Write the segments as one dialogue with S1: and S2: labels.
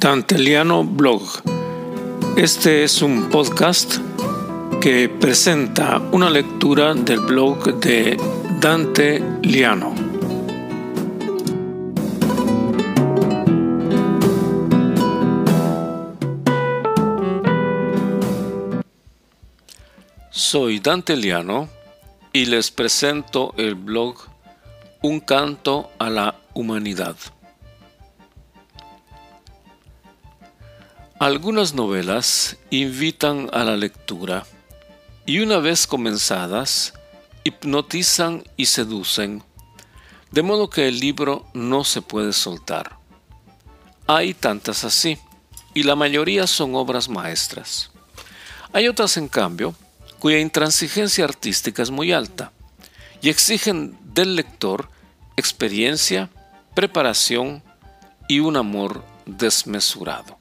S1: Danteliano Blog. Este es un podcast que presenta una lectura del blog de Dante Liano. Soy Dante Liano y les presento el blog Un canto a la humanidad. Algunas novelas invitan a la lectura y una vez comenzadas, hipnotizan y seducen, de modo que el libro no se puede soltar. Hay tantas así, y la mayoría son obras maestras. Hay otras, en cambio, cuya intransigencia artística es muy alta y exigen del lector experiencia, preparación y un amor desmesurado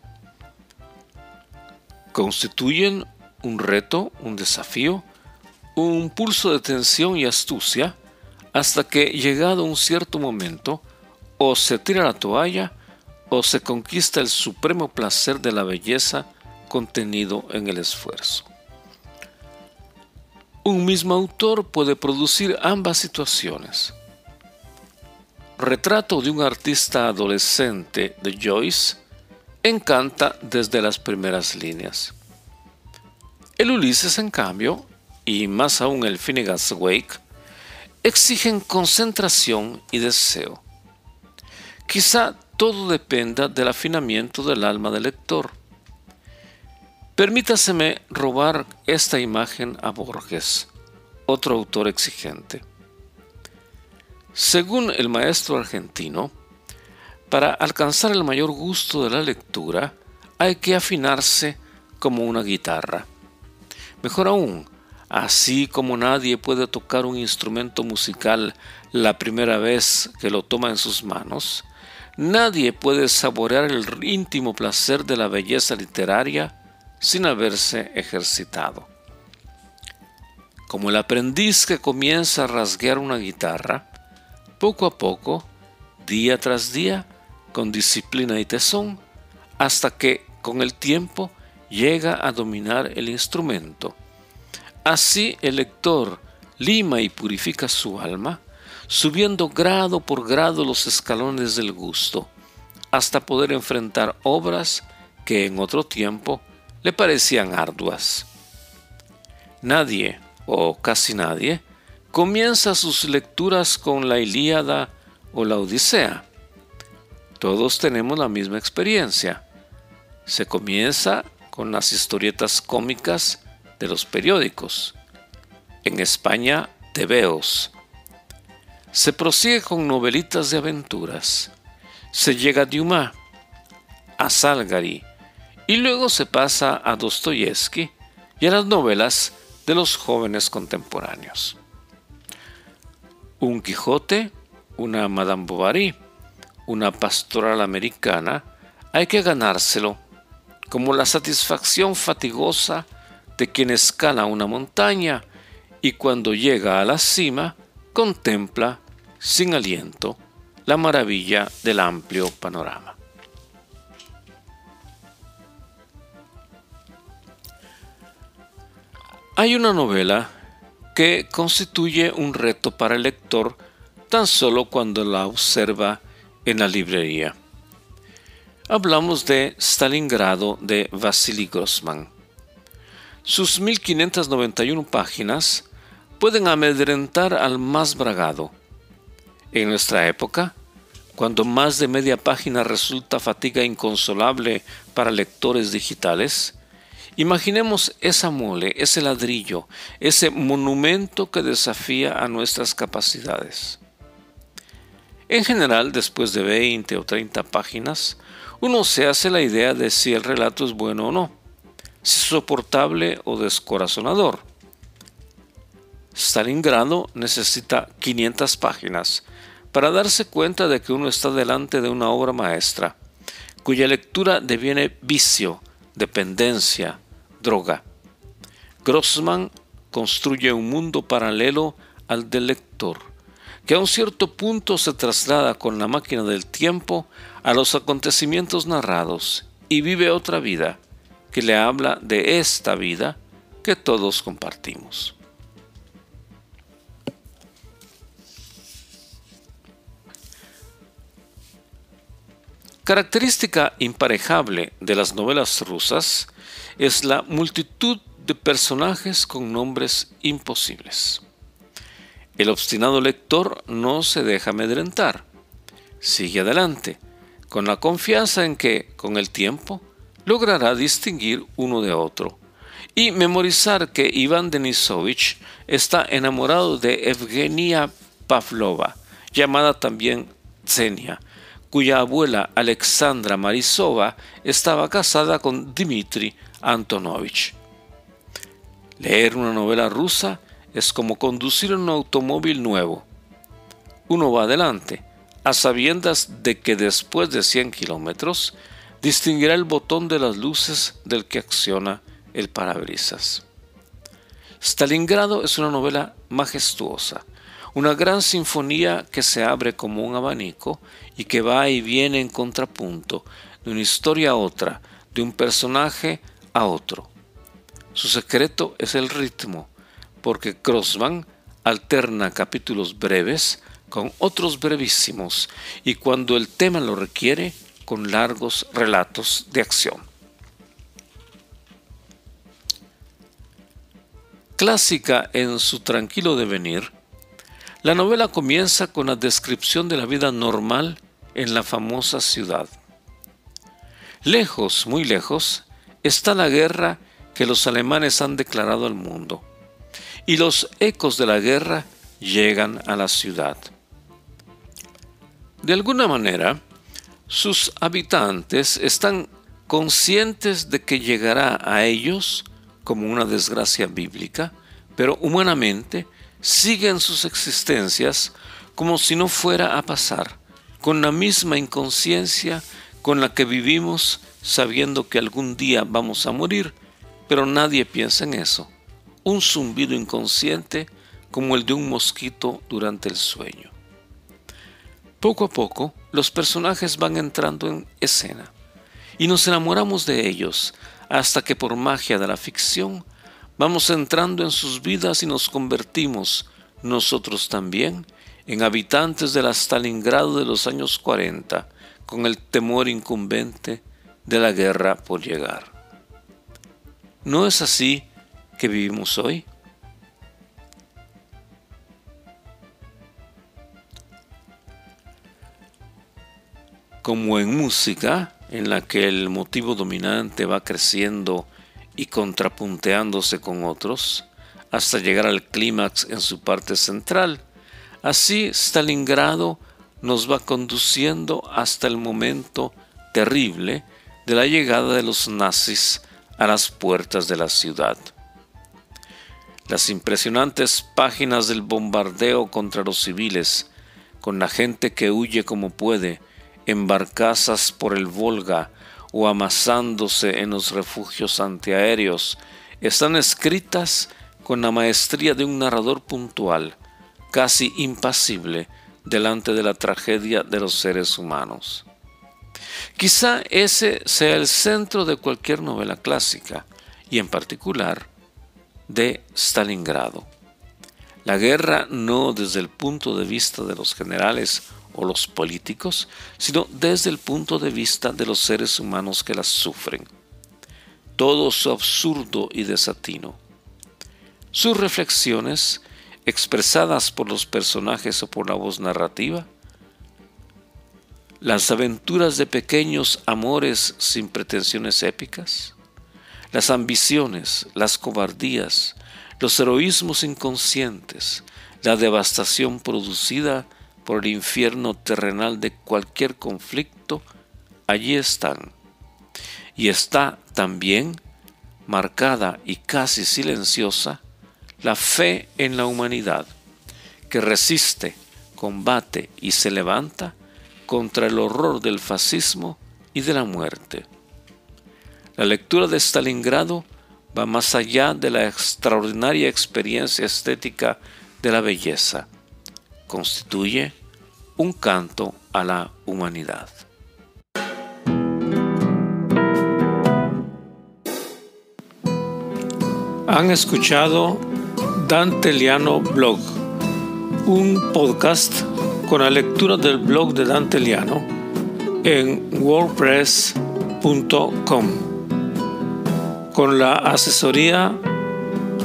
S1: constituyen un reto, un desafío, un pulso de tensión y astucia, hasta que llegado un cierto momento, o se tira la toalla o se conquista el supremo placer de la belleza contenido en el esfuerzo. Un mismo autor puede producir ambas situaciones. Retrato de un artista adolescente de Joyce encanta desde las primeras líneas. El Ulises, en cambio, y más aún el Finnegan's Wake, exigen concentración y deseo. Quizá todo dependa del afinamiento del alma del lector. Permítaseme robar esta imagen a Borges, otro autor exigente. Según el maestro argentino, para alcanzar el mayor gusto de la lectura, hay que afinarse como una guitarra. Mejor aún, así como nadie puede tocar un instrumento musical la primera vez que lo toma en sus manos, nadie puede saborear el íntimo placer de la belleza literaria sin haberse ejercitado. Como el aprendiz que comienza a rasguear una guitarra, poco a poco, día tras día, con disciplina y tesón, hasta que, con el tiempo, llega a dominar el instrumento. Así el lector lima y purifica su alma, subiendo grado por grado los escalones del gusto, hasta poder enfrentar obras que en otro tiempo le parecían arduas. Nadie, o casi nadie, comienza sus lecturas con la Ilíada o la Odisea. Todos tenemos la misma experiencia. Se comienza con las historietas cómicas de los periódicos. En España, tebeos. Se prosigue con novelitas de aventuras. Se llega a Dumas, a Salgari, y luego se pasa a Dostoyevsky y a las novelas de los jóvenes contemporáneos. Un Quijote, una Madame Bovary, una pastoral americana, hay que ganárselo, como la satisfacción fatigosa de quien escala una montaña y cuando llega a la cima contempla, sin aliento, la maravilla del amplio panorama. Hay una novela que constituye un reto para el lector tan solo cuando la observa en la librería. Hablamos de Stalingrado de Vasily Grossman. Sus 1591 páginas pueden amedrentar al más bragado. En nuestra época, cuando más de media página resulta fatiga inconsolable para lectores digitales, imaginemos esa mole, ese ladrillo, ese monumento que desafía a nuestras capacidades. En general, después de 20 o 30 páginas, uno se hace la idea de si el relato es bueno o no, si es soportable o descorazonador. Stalingrado necesita 500 páginas para darse cuenta de que uno está delante de una obra maestra, cuya lectura deviene vicio, dependencia, droga. Grossman construye un mundo paralelo al del lector que a un cierto punto se traslada con la máquina del tiempo a los acontecimientos narrados y vive otra vida que le habla de esta vida que todos compartimos. Característica imparejable de las novelas rusas es la multitud de personajes con nombres imposibles. El obstinado lector no se deja amedrentar. Sigue adelante, con la confianza en que, con el tiempo, logrará distinguir uno de otro y memorizar que Iván Denisovich está enamorado de Evgenia Pavlova, llamada también Tsenia, cuya abuela Alexandra Marisova estaba casada con Dmitri Antonovich. Leer una novela rusa es como conducir un automóvil nuevo. Uno va adelante, a sabiendas de que después de 100 kilómetros distinguirá el botón de las luces del que acciona el parabrisas. Stalingrado es una novela majestuosa, una gran sinfonía que se abre como un abanico y que va y viene en contrapunto de una historia a otra, de un personaje a otro. Su secreto es el ritmo, porque Crossman alterna capítulos breves con otros brevísimos y cuando el tema lo requiere, con largos relatos de acción. Clásica en su tranquilo devenir, la novela comienza con la descripción de la vida normal en la famosa ciudad. Lejos, muy lejos, está la guerra que los alemanes han declarado al mundo, y los ecos de la guerra llegan a la ciudad. De alguna manera, sus habitantes están conscientes de que llegará a ellos como una desgracia bíblica, pero humanamente siguen sus existencias como si no fuera a pasar, con la misma inconsciencia con la que vivimos sabiendo que algún día vamos a morir, pero nadie piensa en eso. Un zumbido inconsciente como el de un mosquito durante el sueño. Poco a poco, los personajes van entrando en escena y nos enamoramos de ellos hasta que por magia de la ficción vamos entrando en sus vidas y nos convertimos nosotros también en habitantes de la Stalingrado de los años 40, con el temor incumbente de la guerra por llegar. ¿No es así que vivimos hoy? Como en música, en la que el motivo dominante va creciendo y contrapunteándose con otros hasta llegar al clímax en su parte central. Así Stalingrado nos va conduciendo hasta el momento terrible de la llegada de los nazis a las puertas de la ciudad. Las impresionantes páginas del bombardeo contra los civiles, con la gente que huye como puede, en barcazas por el Volga, o amasándose en los refugios antiaéreos están escritas con la maestría de un narrador puntual, casi impasible delante de la tragedia de los seres humanos. Quizá ese sea el centro de cualquier novela clásica, y en particular de Stalingrado. La guerra no desde el punto de vista de los generales o los políticos, sino desde el punto de vista de los seres humanos que las sufren. Todo su absurdo y desatino. Sus reflexiones, expresadas por los personajes o por la voz narrativa, las aventuras de pequeños amores sin pretensiones épicas, las ambiciones, las cobardías, los heroísmos inconscientes, la devastación producida por el infierno terrenal de cualquier conflicto, allí están. Y está también marcada y casi silenciosa la fe en la humanidad, que resiste, combate y se levanta contra el horror del fascismo y de la muerte. La lectura de Stalingrado va más allá de la extraordinaria experiencia estética de la belleza. Constituye un canto a la humanidad. Han escuchado Danteliano Blog, un podcast con la lectura del blog de Dante Danteliano en wordpress.com con la asesoría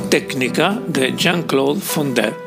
S1: técnica de Jean-Claude Fondet.